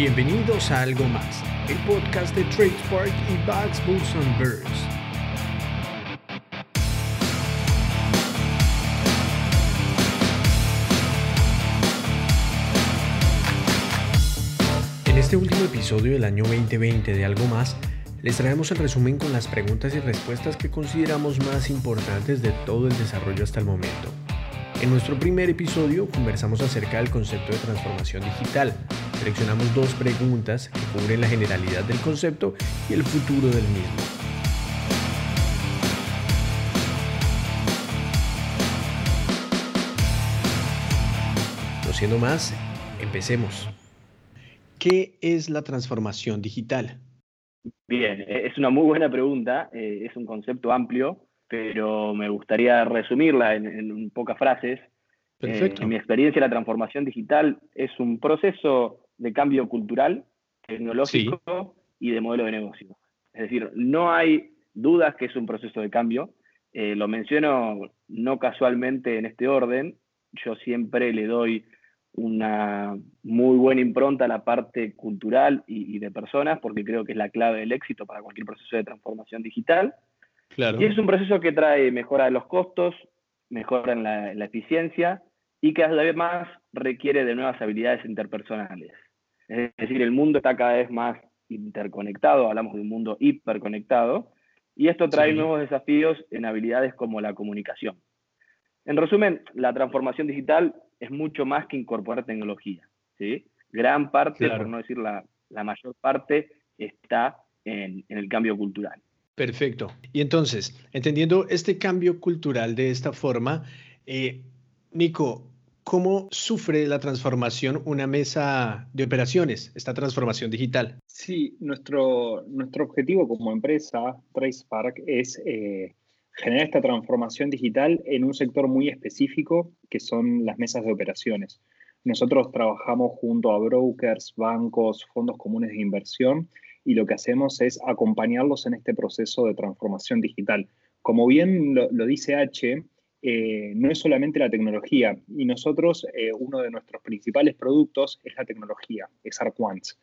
Bienvenidos a Algo Más, el podcast de TradeSpark y Bugs, Bulls and Birds. En este último episodio del año 2020 de Algo Más, les traemos el resumen con las preguntas y respuestas que consideramos más importantes de todo el desarrollo hasta el momento. En nuestro primer episodio conversamos acerca del concepto de transformación digital. Seleccionamos dos preguntas que cubren la generalidad del concepto y el futuro del mismo. No siendo más, empecemos. ¿Qué es la transformación digital? Bien, e-, es una muy buena pregunta, eh, es un concepto amplio, pero me gustaría resumirla en, pocas frases. Perfecto. en mi experiencia, la transformación digital es un proceso de cambio cultural, tecnológico y de modelo de negocio. Es decir, no hay dudas que es un proceso de cambio. Eh, lo menciono no casualmente en este orden. Yo siempre le doy una muy buena impronta a la parte cultural y, de personas, porque creo que es la clave del éxito para cualquier proceso de transformación digital. Claro. Y es un proceso que trae mejora de los costos, mejora en la, la eficiencia y que además requiere de nuevas habilidades interpersonales. Es decir, el mundo está cada vez más interconectado, hablamos de un mundo hiperconectado, y esto trae Sí. nuevos desafíos en habilidades como la comunicación. En resumen, la transformación digital es mucho más que incorporar tecnología. ¿sí? Gran parte, Claro. por no decir la, la mayor parte, está en, en el cambio cultural. Perfecto. Y entonces, entendiendo este cambio cultural de esta forma, eh, Nico, ¿cómo sufre la transformación una mesa de operaciones, esta transformación digital? Sí, nuestro, nuestro objetivo como empresa, TracePark, es eh, generar esta transformación digital en un sector muy específico, que son las mesas de operaciones. Nosotros trabajamos junto a brokers, bancos, fondos comunes de inversión y lo que hacemos es acompañarlos en este proceso de transformación digital. Como bien lo, lo dice H, eh, no es solamente la tecnología y nosotros, eh, uno de nuestros principales productos es la tecnología, es ArcOnes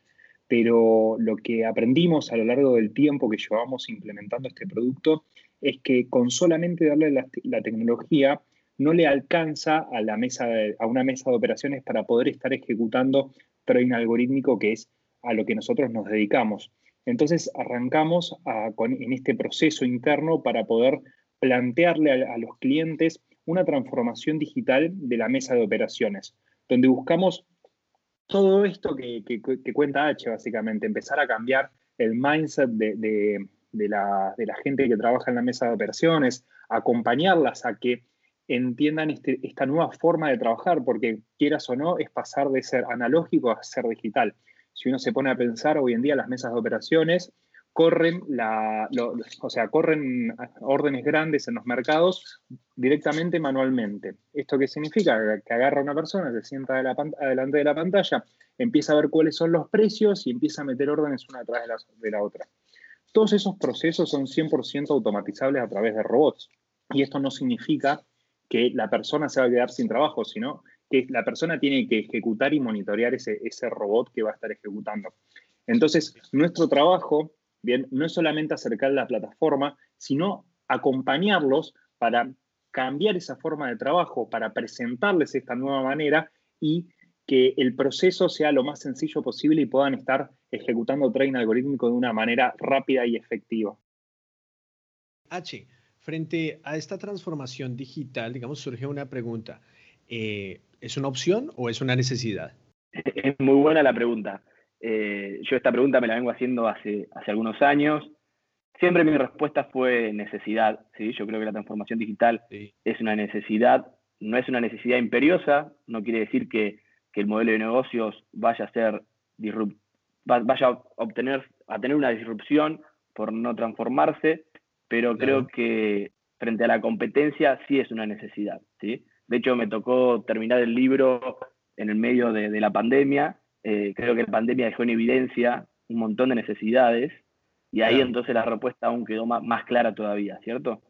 pero lo que aprendimos a lo largo del tiempo que llevamos implementando este producto es que con solamente darle la, tecnología no le alcanza a, la mesa a una mesa de operaciones para poder estar ejecutando trading algorítmico que es a lo que nosotros nos dedicamos. Entonces arrancamos con, en este proceso interno para poder plantearle a, los clientes una transformación digital de la mesa de operaciones, donde buscamos todo esto que, cuenta H, básicamente, empezar a cambiar el mindset de, la, gente que trabaja en la mesa de operaciones, acompañarlas a que entiendan este, esta nueva forma de trabajar, porque quieras o no, es pasar de ser analógico a ser digital. Si uno se pone a pensar, hoy en día las mesas de operaciones corren, la, o sea, corren órdenes grandes en los mercados directamente manualmente. ¿Esto qué significa? Que agarra a una persona, se sienta de la, adelante de la pantalla, empieza a ver cuáles son los precios y empieza a meter órdenes una tras de la, de la otra. Todos esos procesos son 100% automatizables a través de robots. Y esto no significa que la persona se va a quedar sin trabajo, sino que la persona tiene que ejecutar y monitorear ese, ese robot que va a estar ejecutando. Entonces, nuestro trabajo Bien, no es solamente acercar la plataforma, sino acompañarlos para cambiar esa forma de trabajo, para presentarles esta nueva manera y que el proceso sea lo más sencillo posible y puedan estar ejecutando trading algorítmico de una manera rápida y efectiva. H, frente a esta transformación digital, digamos, surge una pregunta. Eh, ¿Es una opción o es una necesidad? Es muy buena la pregunta. Eh, yo esta pregunta me la vengo haciendo hace, hace algunos años. Siempre mi respuesta fue necesidad. ¿sí? Yo creo que la transformación digital sí. es una necesidad, no es una necesidad imperiosa, no quiere decir que, que el modelo de negocios vaya a ser vaya a obtener a tener una disrupción por no transformarse, pero claro. creo que frente a la competencia sí es una necesidad. ¿sí? De hecho, me tocó terminar el libro en el medio de, de la pandemia eh, creo que la pandemia dejó en evidencia un montón de necesidades y ahí claro. entonces la respuesta aún quedó más, más, clara todavía, ¿cierto?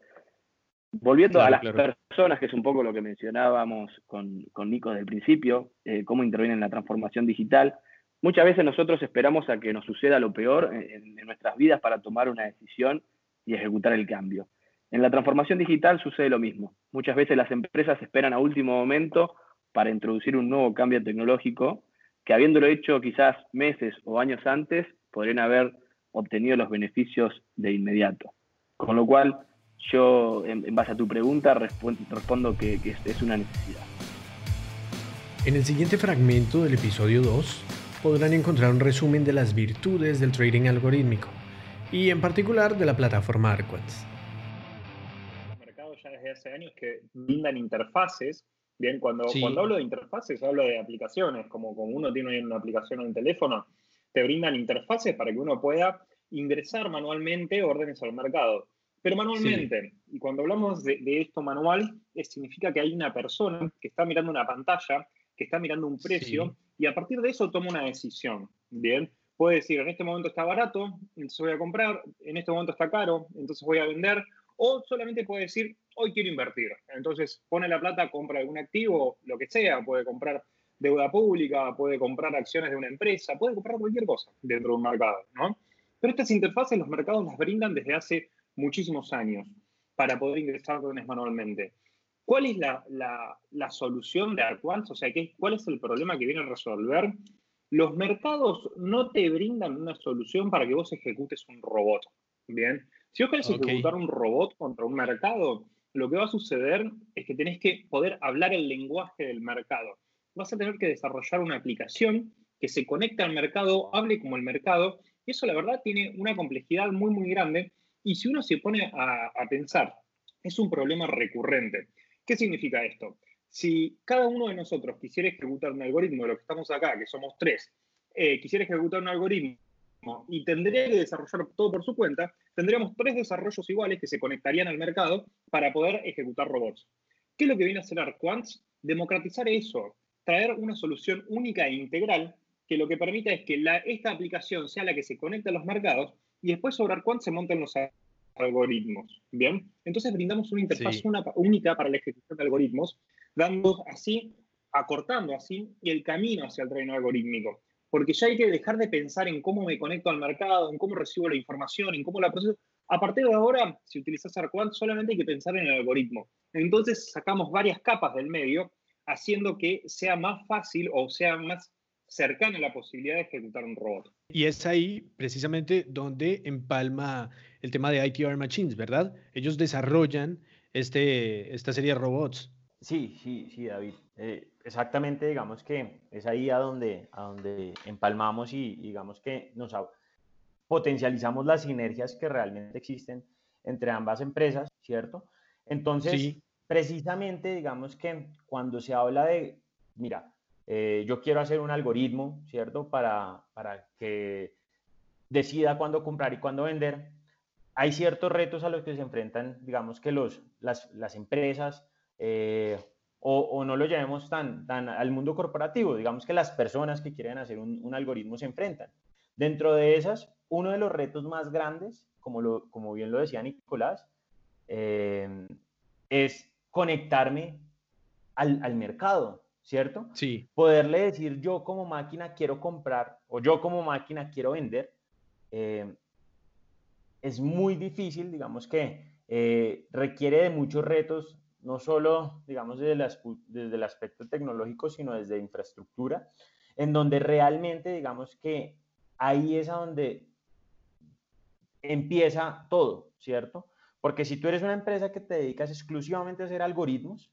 Volviendo claro, a las claro. personas, que es un poco lo que mencionábamos con, con Nico desde el principio, eh, cómo intervienen en la transformación digital, Muchas veces nosotros esperamos a que nos suceda lo peor en, nuestras vidas para tomar una decisión y ejecutar el cambio. En la transformación digital sucede lo mismo. Muchas veces las empresas esperan a último momento para introducir un nuevo cambio tecnológico que habiéndolo hecho quizás meses o años antes, podrían haber obtenido los beneficios de inmediato. Con lo cual, yo, en, base a tu pregunta, respondo, que, es una necesidad. En el siguiente fragmento del episodio 2 podrán encontrar un resumen de las virtudes del trading algorítmico y en particular de la plataforma Arquants. Los mercados ya desde hace años que brindan interfaces. Bien, cuando, cuando hablo de interfaces hablo de aplicaciones, como, como uno tiene una aplicación en el teléfono, te brindan interfaces para que uno pueda ingresar manualmente órdenes al mercado. Pero manualmente, y cuando hablamos de, esto manual, significa que hay una persona que está mirando una pantalla, que está mirando un precio, y a partir de eso toma una decisión. Bien, puede decir, en este momento está barato, entonces voy a comprar, en este momento está caro, entonces voy a vender, o solamente puede decir, hoy quiero invertir. Entonces pone la plata, compra algún activo, lo que sea, puede comprar deuda pública, puede comprar acciones de una empresa, puede comprar cualquier cosa dentro de un mercado, ¿no? Pero estas interfaces los mercados las brindan desde hace muchísimos años para poder ingresar órdenes manualmente. ¿Cuál es la, solución de Arquans? O sea, ¿qué, ¿cuál es el problema que viene a resolver? Los mercados no te brindan una solución para que vos ejecutes un robot. Bien. Si vos querés ejecutar un robot contra un mercado, lo que va a suceder es que tenés que poder hablar el lenguaje del mercado. Vas a tener que desarrollar una aplicación que se conecte al mercado, hable como el mercado, y eso la verdad tiene una complejidad muy, muy grande y si uno se pone a, pensar, es un problema recurrente. ¿Qué significa esto? Si cada uno de nosotros quisiera ejecutar un algoritmo de lo que estamos acá, que somos tres, eh, quisiera ejecutar un algoritmo y tendría que desarrollar todo por su cuenta, tendríamos tres desarrollos iguales que se conectarían al mercado para poder ejecutar robots. ¿Qué es lo que viene a hacer Arquants? Democratizar eso, traer una solución única e integral que lo que permita es que esta aplicación sea la que se conecte a los mercados y después sobre Arquant se montan los algoritmos. Bien, entonces brindamos una interfaz única para la ejecución de algoritmos, dando así, acortando así el camino hacia el tren algorítmico. Porque ya hay que dejar de pensar en cómo me conecto al mercado, en cómo recibo la información, en cómo la proceso. A partir de ahora, si utilizas Arquant, solamente hay que pensar en el algoritmo. Entonces sacamos varias capas del medio, haciendo que sea más fácil o sea más cercana la posibilidad de ejecutar un robot. Y es ahí precisamente donde empalma el tema de ITR Machines, ¿verdad? Ellos desarrollan este, esta serie de robots. Sí, sí, sí, David. Eh, exactamente, digamos que es ahí a donde, a donde empalmamos y digamos que nos potencializamos las sinergias que realmente existen entre ambas empresas, ¿cierto? Entonces, precisamente, digamos que cuando se habla de, mira, eh, yo quiero hacer un algoritmo, ¿cierto? Para, para que decida cuándo comprar y cuándo vender. Hay ciertos retos a los que se enfrentan, digamos que los, las, las empresas, eh, o, o, no lo llevemos tan, tan al mundo corporativo, digamos que las personas que quieren hacer un, un algoritmo se enfrentan. Dentro de esas, uno de los retos más grandes, como, lo, como bien lo decía Nicolás, eh, es conectarme al, al mercado, ¿cierto? Sí. Poderle decir yo como máquina quiero comprar o yo como máquina quiero vender, eh, es muy difícil, digamos que eh, requiere de muchos retos, no solo, digamos, desde, desde el aspecto tecnológico, sino desde infraestructura, en donde realmente, digamos que ahí es a donde empieza todo, ¿cierto? Porque si tú eres una empresa que te dedicas exclusivamente a hacer algoritmos,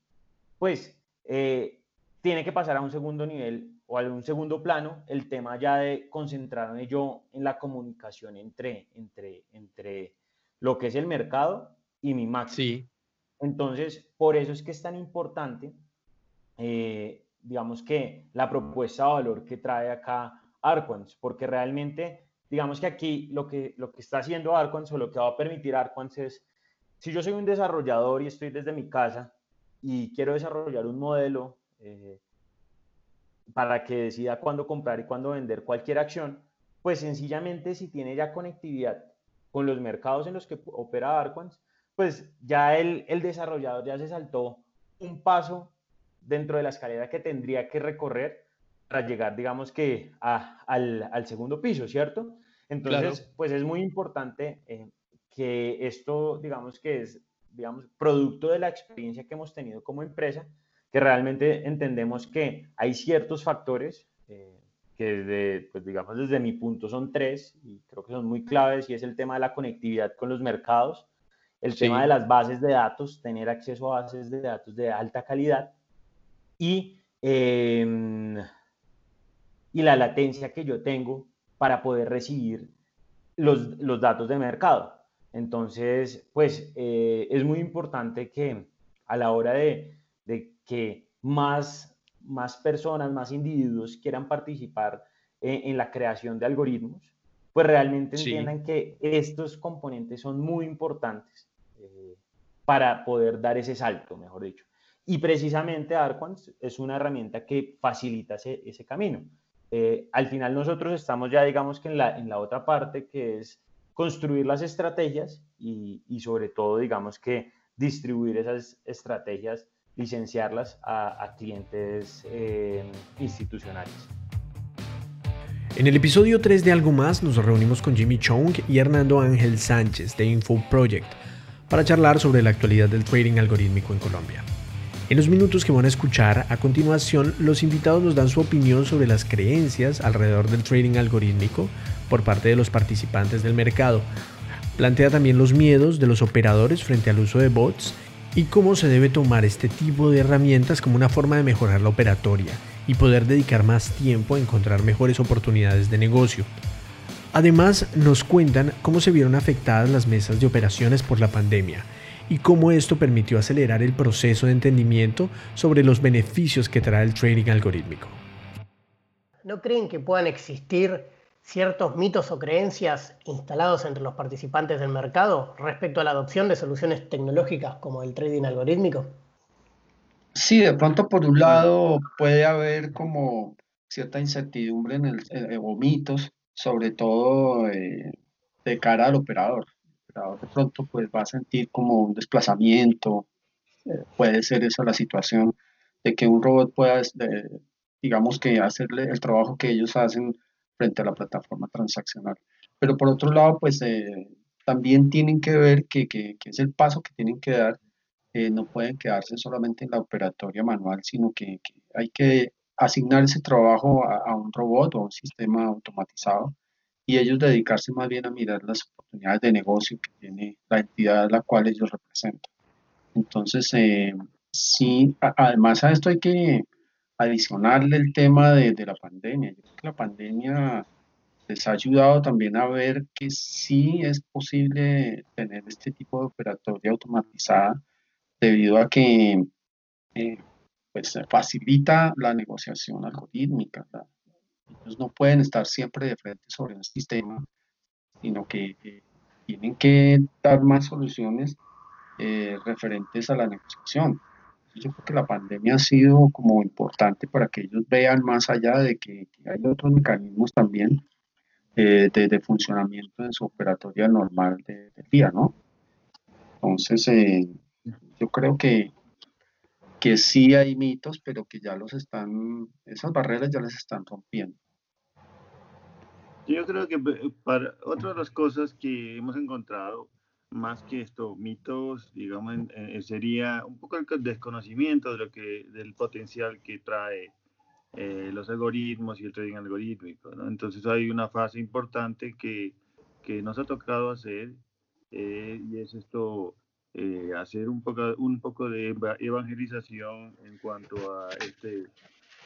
pues eh, tiene que pasar a un segundo nivel o a un segundo plano el tema ya de concentrarme yo en la comunicación entre, entre, entre lo que es el mercado y mi máximo. Sí. Entonces, por eso es que es tan importante, eh, digamos que la propuesta de valor que trae acá Arquans, porque realmente, digamos que aquí lo que, lo que está haciendo Arquans o lo que va a permitir Arquans es, si yo soy un desarrollador y estoy desde mi casa y quiero desarrollar un modelo eh, para que decida cuándo comprar y cuándo vender cualquier acción, pues sencillamente si tiene ya conectividad con los mercados en los que opera Arquans, pues ya el, el desarrollador ya se saltó un paso dentro de la escalera que tendría que recorrer para llegar, digamos que, al, segundo piso, ¿cierto? Entonces, pues es muy importante eh, que esto, digamos que es, digamos, producto de la experiencia que hemos tenido como empresa, que realmente entendemos que hay ciertos factores eh, que desde, pues digamos, desde mi punto son tres y creo que son muy claves y es el tema de la conectividad con los mercados, el tema de las bases de datos, tener acceso a bases de datos de alta calidad y, em, y la latencia que yo tengo para poder recibir los, los datos de mercado. Entonces, pues eh, es muy importante que a la hora de, de que más más personas, más individuos quieran participar en, la creación de algoritmos, pues realmente entiendan que estos componentes son muy importantes eh, para poder dar ese salto, mejor dicho. Y precisamente Arquans es una herramienta que facilita ese, camino. Eh, al final nosotros estamos ya, digamos que en la, en la otra parte, que es construir las estrategias y, y sobre todo, digamos que distribuir esas estrategias licenciarlas a, clientes eh, institucionales. En el episodio 3 de Algo Más nos reunimos con Jimmy Chong y Hernando Ángel Sánchez de Info Project para charlar sobre la actualidad del trading algorítmico en Colombia. En los minutos que van a escuchar a continuación, los invitados nos dan su opinión sobre las creencias alrededor del trading algorítmico por parte de los participantes del mercado. Plantea también los miedos de los operadores frente al uso de bots y cómo se debe tomar este tipo de herramientas como una forma de mejorar la operatoria y poder dedicar más tiempo a encontrar mejores oportunidades de negocio. Además, nos cuentan cómo se vieron afectadas las mesas de operaciones por la pandemia y cómo esto permitió acelerar el proceso de entendimiento sobre los beneficios que trae el trading algorítmico. ¿No creen que puedan existir ciertos mitos o creencias instalados entre los participantes del mercado respecto a la adopción de soluciones tecnológicas como el trading algorítmico? Sí, de pronto por un lado puede haber como cierta incertidumbre en el, eh, o mitos, sobre todo eh, de cara al operador. El operador de pronto pues va a sentir como un desplazamiento, eh, puede ser esa la situación de que un robot pueda, digamos que hacerle el trabajo que ellos hacen frente a la plataforma transaccional. Pero por otro lado, pues eh, también tienen que ver que, que, es el paso que tienen que dar. Eh, no pueden quedarse solamente en la operatoria manual, sino que, hay que asignar ese trabajo a, un robot o a un sistema automatizado y ellos dedicarse más bien a mirar las oportunidades de negocio que tiene la entidad a la cual ellos representan. Entonces, eh, sí, además a esto hay que adicionarle el tema de, la pandemia. Yo creo que la pandemia les ha ayudado también a ver que sí es posible tener este tipo de operatoria automatizada debido a que eh, pues facilita la negociación algorítmica. Ellos no pueden estar siempre de frente sobre un sistema, sino que tienen que dar más soluciones eh, referentes a la negociación yo creo que la pandemia ha sido como importante para que ellos vean más allá de que, hay otros mecanismos también eh, de, funcionamiento en su operatoria normal del día, ¿no? Entonces, eh, yo creo que, que sí hay mitos, pero que ya los están, esas barreras ya las están rompiendo. Yo creo que eh, para otra de las cosas que hemos encontrado más que esto, mitos, digamos, eh, sería un poco el desconocimiento de lo que, del potencial que trae eh, los algoritmos y el trading algorítmico. Entonces hay una fase importante que, que nos ha tocado hacer eh, y es esto, hacer un poco, un poco de evangelización en cuanto a este,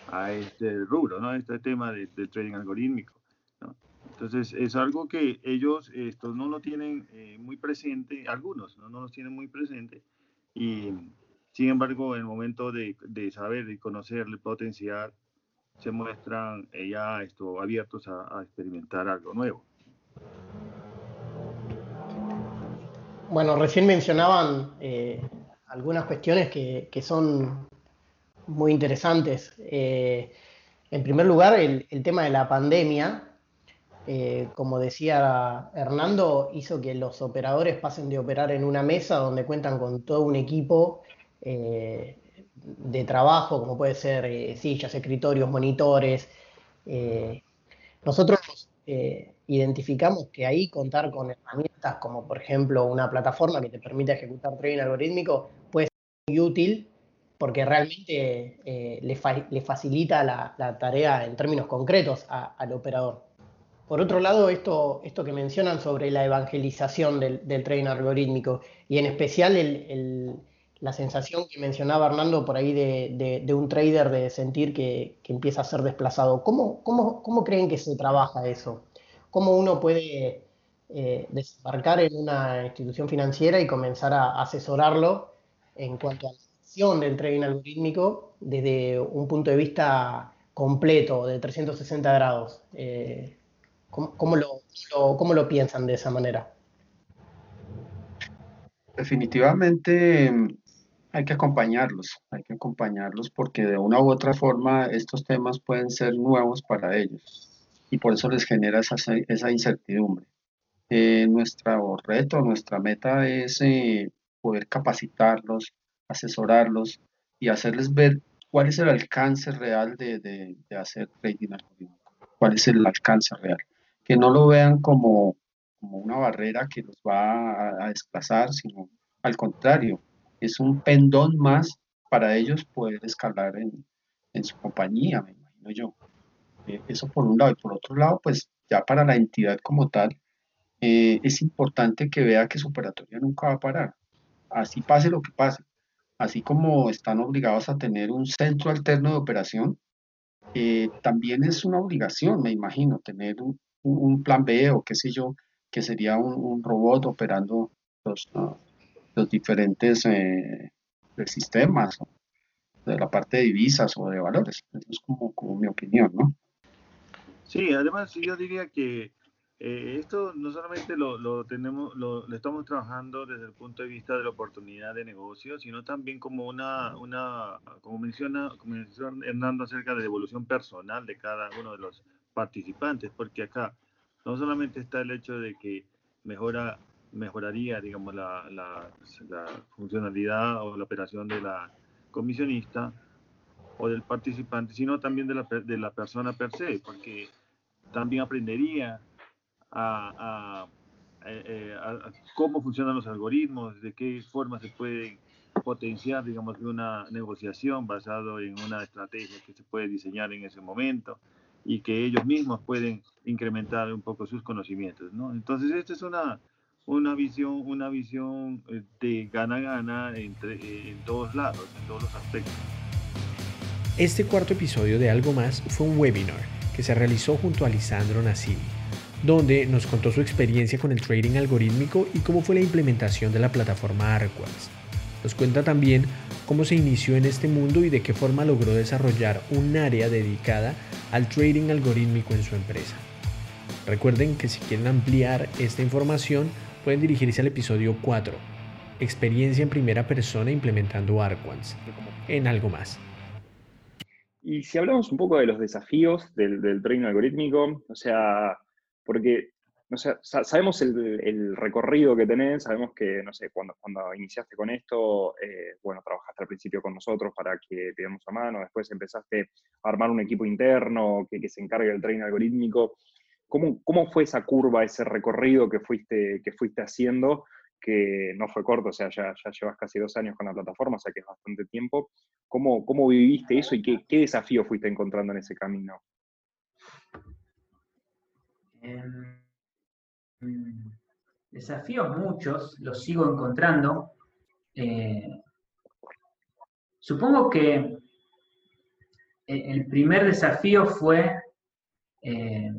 a este rubro, ¿no? este tema del trading algorítmico. Entonces, es algo que ellos esto, no lo tienen eh, muy presente, algunos ¿no? no lo tienen muy presente, y sin embargo, en el momento de, de saber y conocer el potencial, se muestran eh, ya esto, abiertos a, experimentar algo nuevo. Bueno, recién mencionaban eh, algunas cuestiones que, son muy interesantes. en primer lugar, el, tema de la pandemia, eh, como decía Hernando, hizo que los operadores pasen de operar en una mesa donde cuentan con todo un equipo eh, de trabajo, como puede ser eh, sillas, escritorios, monitores. Eh, identificamos que ahí contar con herramientas como por ejemplo una plataforma que te permita ejecutar trading algorítmico puede ser muy útil porque realmente le, facilita la, tarea en términos concretos al operador. Por otro lado, esto, esto que mencionan sobre la evangelización del, trading algorítmico y en especial la sensación que mencionaba Hernando por ahí de, un trader de sentir que, empieza a ser desplazado. ¿Cómo, cómo, creen que se trabaja eso? ¿Cómo uno puede eh, desembarcar en una institución financiera y comenzar a asesorarlo en cuanto a la gestión del trading algorítmico desde un punto de vista completo, de 360 grados? Eh, ¿Cómo, lo, lo, piensan de esa manera? Definitivamente hay que acompañarlos, hay que acompañarlos porque de una u otra forma estos temas pueden ser nuevos para ellos y por eso les genera esa, esa incertidumbre. Eh, nuestro reto, nuestra meta es eh, poder capacitarlos, asesorarlos y hacerles ver cuál es el alcance real de, de, de hacer trading algorítmico, cuál es el alcance real que no lo vean como, una barrera que los va a, desplazar, sino al contrario, es un pendón más para ellos poder escalar en, su compañía, me imagino yo. Eh, eso por un lado. Y por otro lado, pues ya para la entidad como tal, eh, es importante que vea que su operatoria nunca va a parar. Así pase lo que pase. Así como están obligados a tener un centro alterno de operación, eh, también es una obligación, me imagino, tener un, un, plan B o qué sé yo, que sería un, robot operando los, los diferentes eh, sistemas, de la parte de divisas o de valores. Eso es como, como mi opinión, ¿no? Sí, además yo diría que eh, esto no solamente lo, lo tenemos, lo, estamos trabajando desde el punto de vista de la oportunidad de negocio, sino también como una, una como menciona, como Hernando acerca de evolución personal de cada uno de los participantes, porque acá no solamente está el hecho de que mejora, mejoraría, digamos, la, la, funcionalidad o la operación de la comisionista o del participante, sino también de la, de la persona per se, porque también aprendería a, eh, a, cómo funcionan los algoritmos, de qué forma se puede potenciar, digamos, una negociación basado en una estrategia que se puede diseñar en ese momento y que ellos mismos pueden incrementar un poco sus conocimientos, ¿no? Entonces, esta es una, una visión, una visión eh, de gana-gana entre, eh, en todos lados, en todos los aspectos. Este cuarto episodio de Algo Más fue un webinar que se realizó junto a Lisandro Nasili, donde nos contó su experiencia con el trading algorítmico y cómo fue la implementación de la plataforma Arquas. Nos cuenta también cómo se inició en este mundo y de qué forma logró desarrollar un área dedicada al trading algorítmico en su empresa. Recuerden que si quieren ampliar esta información pueden dirigirse al episodio 4, experiencia en primera persona implementando Arquans, en algo más. Y si hablamos un poco de los desafíos del, trading algorítmico, o sea, porque no sé, sabemos el, recorrido que tenés, sabemos que, no sé, cuando, cuando iniciaste con esto, eh, bueno, trabajaste al principio con nosotros para que te demos a mano, después empezaste a armar un equipo interno que, que se encargue del training algorítmico. ¿Cómo, ¿Cómo, fue esa curva, ese recorrido que fuiste, que fuiste haciendo, que no fue corto, o sea, ya, ya llevas casi dos años con la plataforma, o sea que es bastante tiempo. ¿Cómo, cómo viviste eso y qué, qué desafío fuiste encontrando en ese camino? Em, desafíos muchos, los sigo encontrando. Eh, supongo que e-, el primer desafío fue eh,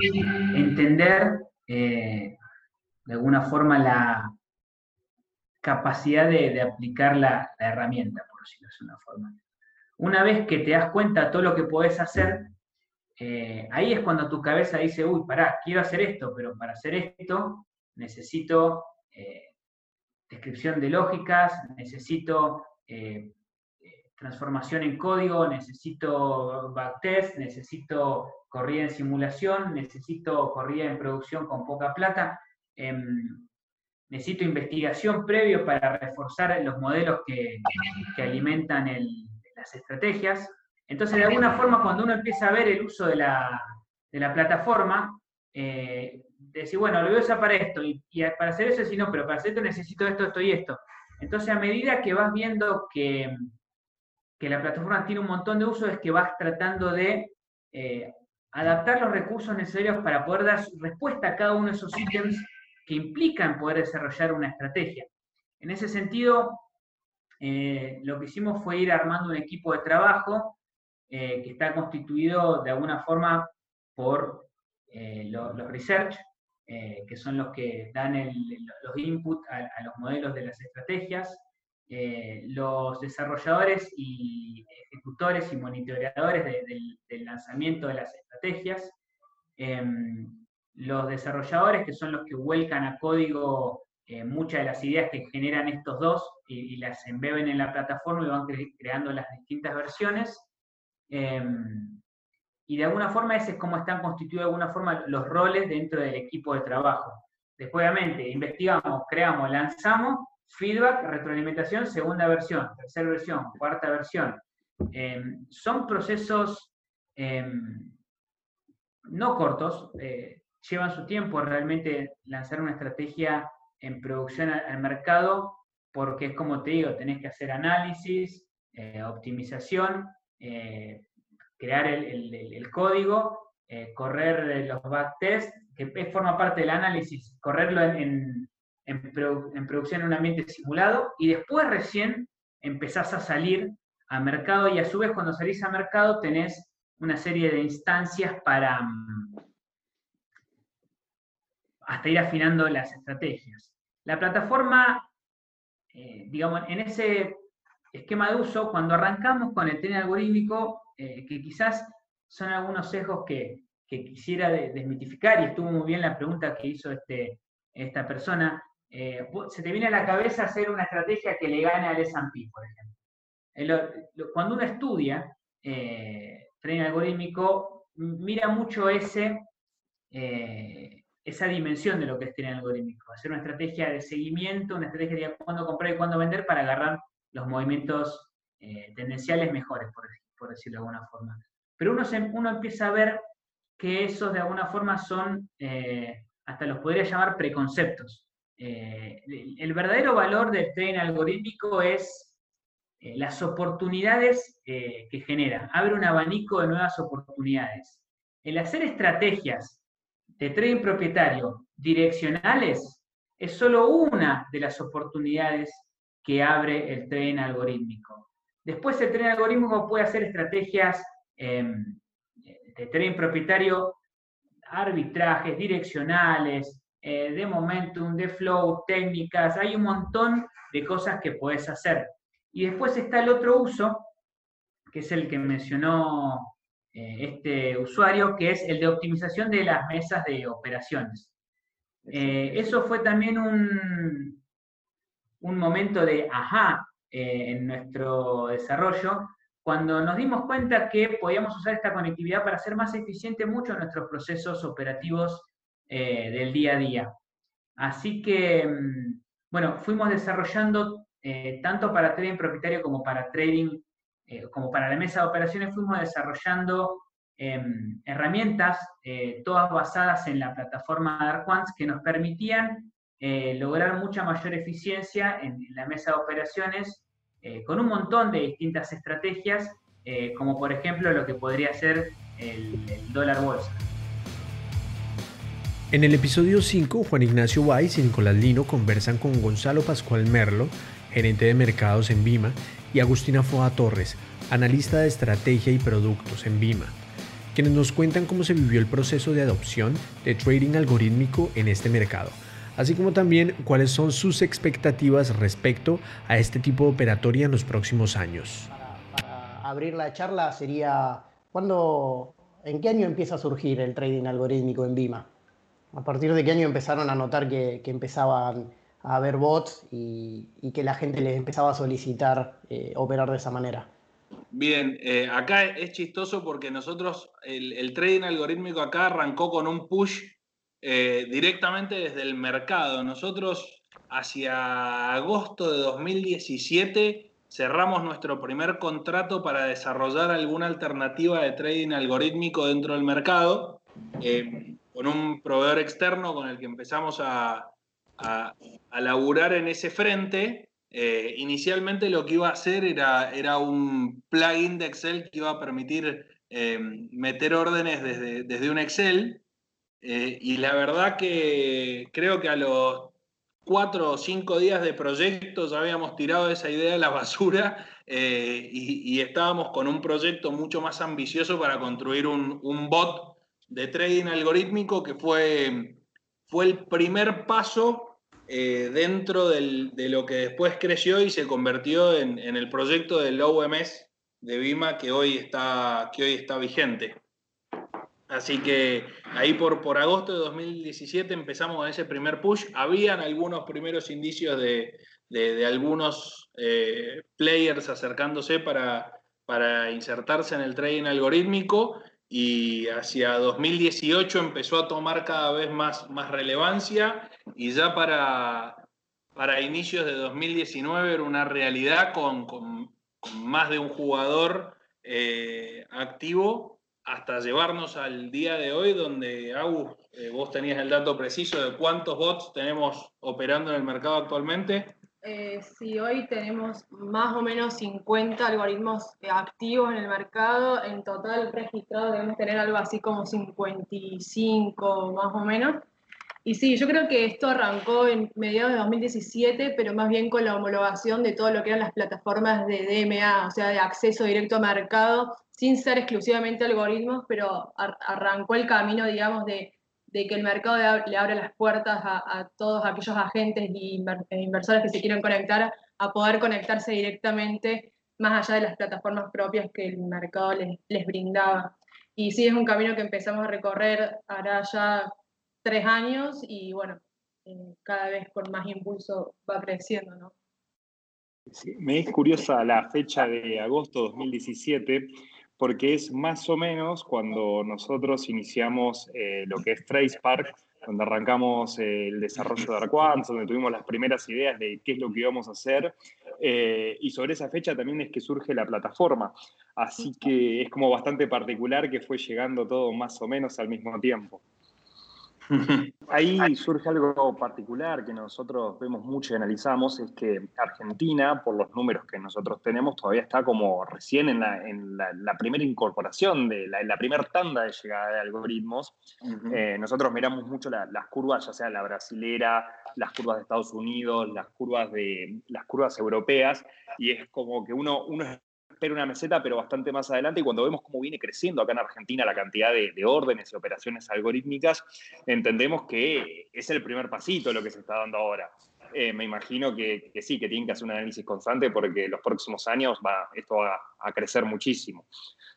entender eh, de alguna forma la capacidad de, aplicar la, herramienta, por decirlo de una forma. Una vez que te das cuenta de todo lo que puedes hacer, eh, ahí es cuando tu cabeza dice, uy, pará, quiero hacer esto, pero para hacer esto necesito eh, descripción de lógicas, necesito transformación en código, necesito backtest, necesito corrida en simulación, necesito corrida en producción con poca plata. Em, necesito investigación previo para reforzar los modelos que, alimentan las estrategias. Entonces, de alguna forma, cuando uno empieza a ver el uso de la, plataforma, eh, decir, bueno, lo voy a usar para esto, y, para hacer eso, si no, pero para hacer esto necesito esto, esto y esto. Entonces, a medida que vas viendo que, que la plataforma tiene un montón de usos, es que vas tratando de eh, adaptar los recursos necesarios para poder dar respuesta a cada uno de esos ítems que implican poder desarrollar una estrategia. En ese sentido, eh, lo que hicimos fue ir armando un equipo de trabajo eh, que está constituido de alguna forma por los research, que son los que dan los inputs a, los modelos de las estrategias, eh, los desarrolladores y ejecutores y monitoreadores del lanzamiento de las estrategias, em, los desarrolladores que son los que vuelcan a código eh, muchas de las ideas que generan estos dos y, las embeben en la plataforma y van creando las distintas versiones. Em, y de alguna forma ese es como están constituidos de alguna forma los roles dentro del equipo de trabajo. Después, obviamente, investigamos, creamos, lanzamos feedback, retroalimentación, segunda versión, tercera versión, cuarta versión. Em, son procesos em, no cortos, eh, llevan su tiempo realmente lanzar una estrategia en producción al, mercado, porque es como te digo, tenés que hacer análisis, eh, optimización, eh, crear el, código, correr los backtests, que forma parte del análisis, correrlo en, producción en un ambiente simulado y después recién empezás a salir a mercado y a su vez cuando salís a mercado tenés una serie de instancias para mm, hasta ir afinando las estrategias. La plataforma, eh, digamos, en ese esquema de uso, cuando arrancamos con el tren algorítmico, eh, que quizás son algunos sesgos que, quisiera desmitificar, y estuvo muy bien la pregunta que hizo este, esta persona, eh, se te viene a la cabeza hacer una estrategia que le gane al S&P, por ejemplo. cuando uno estudia eh, algorítmico, mira mucho ese, eh, esa dimensión de lo que es trading algorítmico. Hacer una estrategia de seguimiento, una estrategia de cuándo comprar y cuándo vender para agarrar los movimientos eh, tendenciales mejores, por, decirlo de alguna forma. Pero uno, uno empieza a ver que esos de alguna forma son, hasta los podría llamar preconceptos. Eh, el verdadero valor del trading algorítmico es eh, las oportunidades eh, que genera. Abre un abanico de nuevas oportunidades. El hacer estrategias de trading propietario direccionales es solo una de las oportunidades que abre el trading algorítmico. Después el trading algorítmico puede hacer estrategias em, de trading propietario, arbitrajes direccionales, eh, de momentum, de flow, técnicas, hay un montón de cosas que puedes hacer. Y después está el otro uso, que es el que mencionó eh, este usuario, que es el de optimización de las mesas de operaciones. Eh, eso fue también un, un momento de ajá en nuestro desarrollo, cuando nos dimos cuenta que podíamos usar esta conectividad para hacer más eficiente mucho nuestros procesos operativos eh, del día a día. Así que, mm, bueno, fuimos desarrollando eh, tanto para trading propietario como para trading, eh, como para la mesa de operaciones, fuimos desarrollando em, herramientas, todas basadas en la plataforma Dark que nos permitían lograr mucha mayor eficiencia en, la mesa de operaciones con un montón de distintas estrategias, como por ejemplo lo que podría ser el dólar bolsa. En el episodio 5, Juan Ignacio Weiss y Nicolás Lino conversan con Gonzalo Pascual Merlo, gerente de mercados en Vima, y Agustina Foa Torres, analista de estrategia y productos en Vima, quienes nos cuentan cómo se vivió el proceso de adopción de trading algorítmico en este mercado, así como también cuáles son sus expectativas respecto a este tipo de operatoria en los próximos años. Para, abrir la charla sería, ¿cuándo, ¿en qué año empieza a surgir el trading algorítmico en Vima? ¿A partir de qué año empezaron a notar que, empezaban a haber bots y, que la gente les empezaba a solicitar eh, operar de esa manera? Bien, eh, acá es chistoso porque nosotros, el, trading algorítmico acá arrancó con un push eh, directamente desde el mercado. Nosotros hacia agosto de 2017 cerramos nuestro primer contrato para desarrollar alguna alternativa de trading algorítmico dentro del mercado, con un proveedor externo con el que empezamos a, a, laburar en ese frente. Eh, inicialmente lo que iba a hacer era, era un plugin de Excel que iba a permitir eh, meter órdenes desde, desde un Excel. y la verdad que creo que a los cuatro o cinco días de proyecto ya habíamos tirado esa idea a la basura eh, y, estábamos con un proyecto mucho más ambicioso para construir un, bot de trading algorítmico que fue, fue el primer paso eh, dentro de lo que después creció y se convirtió en, en, el proyecto del OMS de Vima que hoy está, que hoy está vigente. Así que ahí por, por agosto de 2017 empezamos con ese primer push. Habían algunos primeros indicios de, algunos eh, players acercándose para, para insertarse en el trading algorítmico y hacia 2018 empezó a tomar cada vez más, más relevancia y ya para, para inicios de 2019 era una realidad con, más de un jugador eh, activo hasta llevarnos al día de hoy, donde, Agus, eh, vos tenías el dato preciso de cuántos bots tenemos operando en el mercado actualmente. Eh, sí, hoy tenemos más o menos 50 algoritmos activos en el mercado. En total registrados debemos tener algo así como 55 más o menos. Y sí, yo creo que esto arrancó en mediados de 2017, pero más bien con la homologación de todo lo que eran las plataformas de DMA, o sea, de acceso directo a mercado, sin ser exclusivamente algoritmos, pero arrancó el camino, digamos, de, que el mercado le abre las puertas a, todos aquellos agentes e inversores que se quieren conectar a poder conectarse directamente más allá de las plataformas propias que el mercado les, les brindaba. Y sí, es un camino que empezamos a recorrer ahora ya tres años y bueno, eh, cada vez con más impulso va creciendo, ¿no? me es curiosa la fecha de agosto de 2017 porque es más o menos cuando nosotros iniciamos eh, lo que es Trace Park, donde arrancamos eh, el desarrollo de Arquans, donde tuvimos las primeras ideas de qué es lo que íbamos a hacer, y sobre esa fecha también es que surge la plataforma. Así que es como bastante particular que fue llegando todo más o menos al mismo tiempo. Ahí surge algo particular que nosotros vemos mucho y analizamos, es que Argentina, por los números que nosotros tenemos, todavía está como recién en la, primera incorporación, de la, primera tanda de llegada de algoritmos. Eh, nosotros miramos mucho las curvas, ya sea la brasilera, las curvas de Estados Unidos, las curvas, de, las curvas europeas, y es como que uno, uno espera una meseta, pero bastante más adelante. Y cuando vemos cómo viene creciendo acá en Argentina la cantidad de, órdenes y operaciones algorítmicas, entendemos que es el primer pasito lo que se está dando ahora. Eh, me imagino que, sí, que tienen que hacer un análisis constante porque los próximos años va, esto va a crecer muchísimo.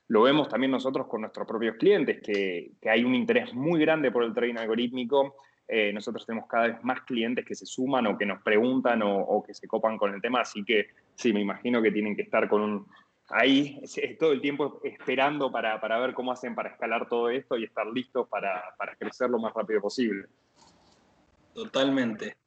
Lo vemos también nosotros con nuestros propios clientes, que, hay un interés muy grande por el trading algorítmico. Eh, nosotros tenemos cada vez más clientes que se suman o que nos preguntan o, o, que se copan con el tema, así que sí, me imagino que tienen que estar con un, ahí todo el tiempo esperando para, ver cómo hacen para escalar todo esto y estar listos para, crecer lo más rápido posible. Totalmente,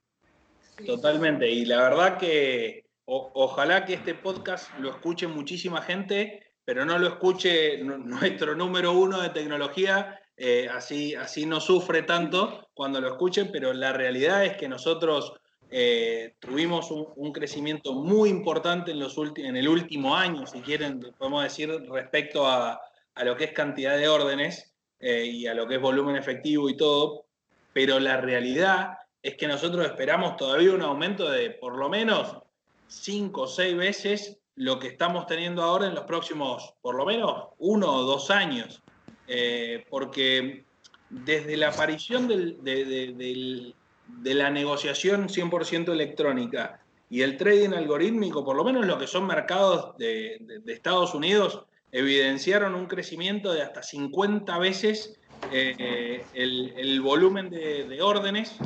totalmente. Y la verdad que ojalá que este podcast lo escuche muchísima gente, pero no lo escuche nuestro número uno de tecnología, eh, así, así no sufre tanto cuando lo escuchen, pero la realidad es que nosotros eh, tuvimos un, crecimiento muy importante en, los en el último año, si quieren, podemos decir, respecto a, lo que es cantidad de órdenes eh, y a lo que es volumen efectivo y todo, pero la realidad es que nosotros esperamos todavía un aumento de por lo menos 5 o 6 veces lo que estamos teniendo ahora en los próximos, por lo menos, uno o dos años. Eh, porque desde la aparición del, de la negociación 100% electrónica y el trading algorítmico, por lo menos lo que son mercados de, Estados Unidos, evidenciaron un crecimiento de hasta 50 veces eh, el, volumen de, órdenes,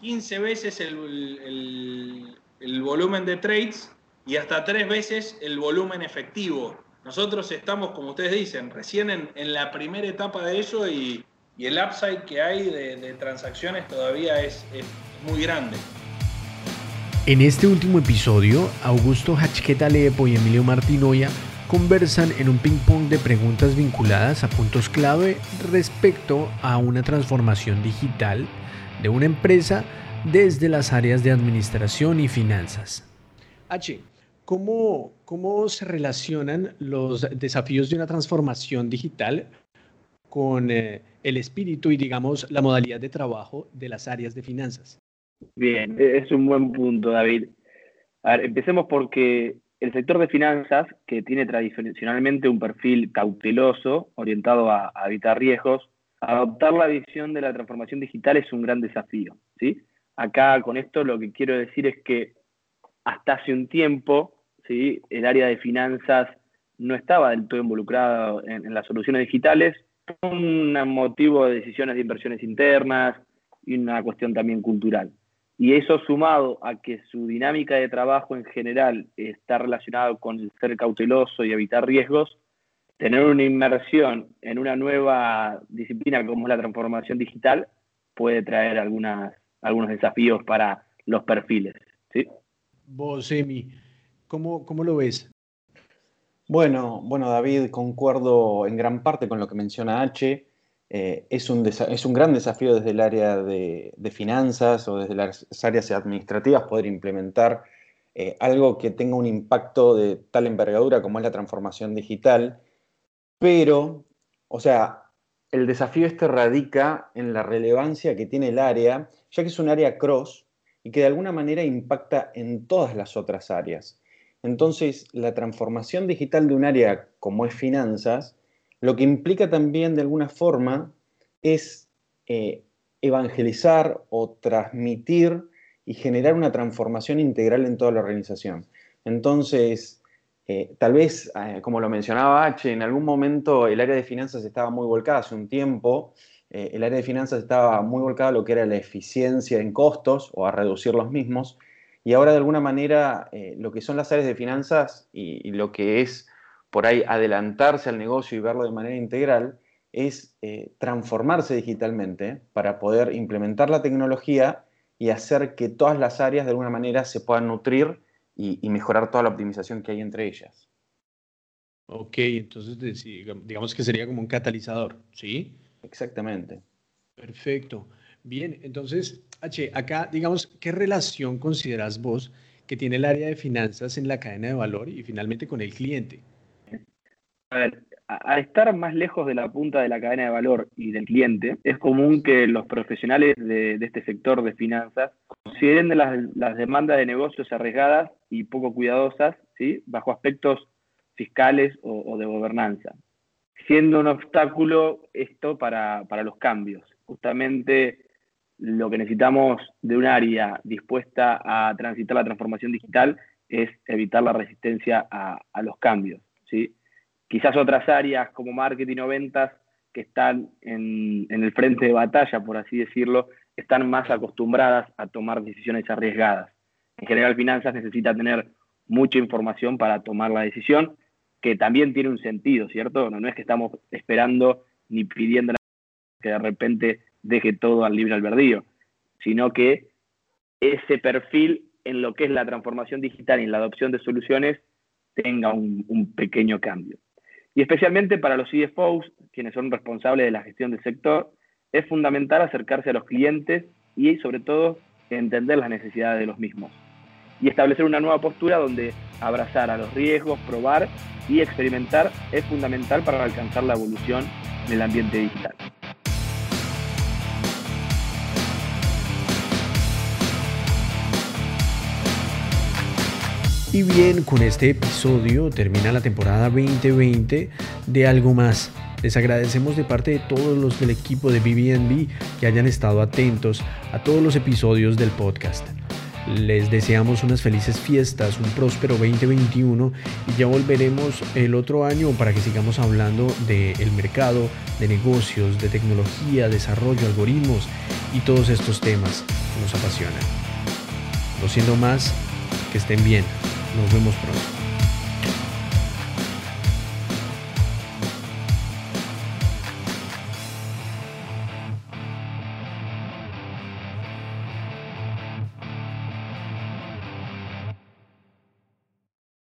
15 veces el, volumen de trades y hasta 3 veces el volumen efectivo. Nosotros estamos, como ustedes dicen, recién en, en la primera etapa de eso y, y el upside que hay de, transacciones todavía es, muy grande. En este último episodio, Augusto Hachqueta Lepo y Emilio Martinoya conversan en un ping-pong de preguntas vinculadas a puntos clave respecto a una transformación digital de una empresa desde las áreas de administración y finanzas. H, ¿cómo, cómo se relacionan los desafíos de una transformación digital con eh, el espíritu y, digamos, la modalidad de trabajo de las áreas de finanzas? Bien, e-, es un buen punto, David. A ver, empecemos porque el sector de finanzas, que tiene tradicionalmente un perfil cauteloso, orientado a, evitar riesgos, adoptar la visión de la transformación digital es un gran desafío. ¿sí? Acá con esto lo que quiero decir es que hasta hace un tiempo ¿sí? el área de finanzas no estaba del todo involucrado en, en las soluciones digitales, un motivo de decisiones de inversiones internas y una cuestión también cultural. Y eso sumado a que su dinámica de trabajo en general está relacionado con ser cauteloso y evitar riesgos, tener una inmersión en una nueva disciplina como es la transformación digital puede traer algunas, algunos desafíos para los perfiles. ¿sí? Vos, Emi, ¿cómo, ¿cómo lo ves? Bueno, bueno, David, concuerdo en gran parte con lo que menciona H. Eh, es, un es, un gran desafío desde el área de, finanzas o desde las áreas administrativas poder implementar eh, algo que tenga un impacto de tal envergadura como es la transformación digital, pero, o sea, el desafío este radica en la relevancia que tiene el área, ya que es un área cross y que de alguna manera impacta en todas las otras áreas. Entonces, la transformación digital de un área como es finanzas lo que implica también de alguna forma es eh, evangelizar o transmitir y generar una transformación integral en toda la organización. Entonces, eh, tal vez, eh, como lo mencionaba H, en algún momento el área de finanzas estaba muy volcada, hace un tiempo, el área de finanzas estaba muy volcada a lo que era la eficiencia en costos o a reducir los mismos, y ahora de alguna manera lo que son las áreas de finanzas y lo que es por ahí adelantarse al negocio y verlo de manera integral, es eh, transformarse digitalmente para poder implementar la tecnología y hacer que todas las áreas de alguna manera se puedan nutrir y, mejorar toda la optimización que hay entre ellas. Ok, entonces digamos que sería como un catalizador, ¿sí? Exactamente. Perfecto. Bien, entonces, H, acá, digamos, ¿qué relación consideras vos que tiene el área de finanzas en la cadena de valor y finalmente con el cliente? A ver, al estar más lejos de la punta de la cadena de valor y del cliente, es común que los profesionales de, este sector de finanzas consideren las, demandas de negocios arriesgadas y poco cuidadosas, ¿sí? bajo aspectos fiscales o, de gobernanza, siendo un obstáculo esto para, los cambios. Justamente lo que necesitamos de un área dispuesta a transitar la transformación digital es evitar la resistencia a, los cambios. Quizás otras áreas como marketing o ventas que están en, el frente de batalla, por así decirlo, están más acostumbradas a tomar decisiones arriesgadas. En general, finanzas necesita tener mucha información para tomar la decisión, que también tiene un sentido, ¿cierto? No, es que estamos esperando ni pidiendo que de repente deje todo al libre albedrío, sino que ese perfil en lo que es la transformación digital y en la adopción de soluciones tenga un pequeño cambio. Y especialmente para los CFOs, quienes son responsables de la gestión del sector, es fundamental acercarse a los clientes y sobre todo entender las necesidades de los mismos. Y establecer una nueva postura donde abrazar a los riesgos, probar y experimentar es fundamental para alcanzar la evolución del ambiente digital. Y bien, con este episodio termina la temporada 2020 de Algo Más. Les agradecemos de parte de todos los del equipo de BBNB que hayan estado atentos a todos los episodios del podcast. Les deseamos unas felices fiestas, un próspero 2021 y ya volveremos el otro año para que sigamos hablando del mercado, de negocios, de tecnología, desarrollo, algoritmos y todos estos temas que nos apasionan. No siendo más, que estén bien. Nos vemos pronto.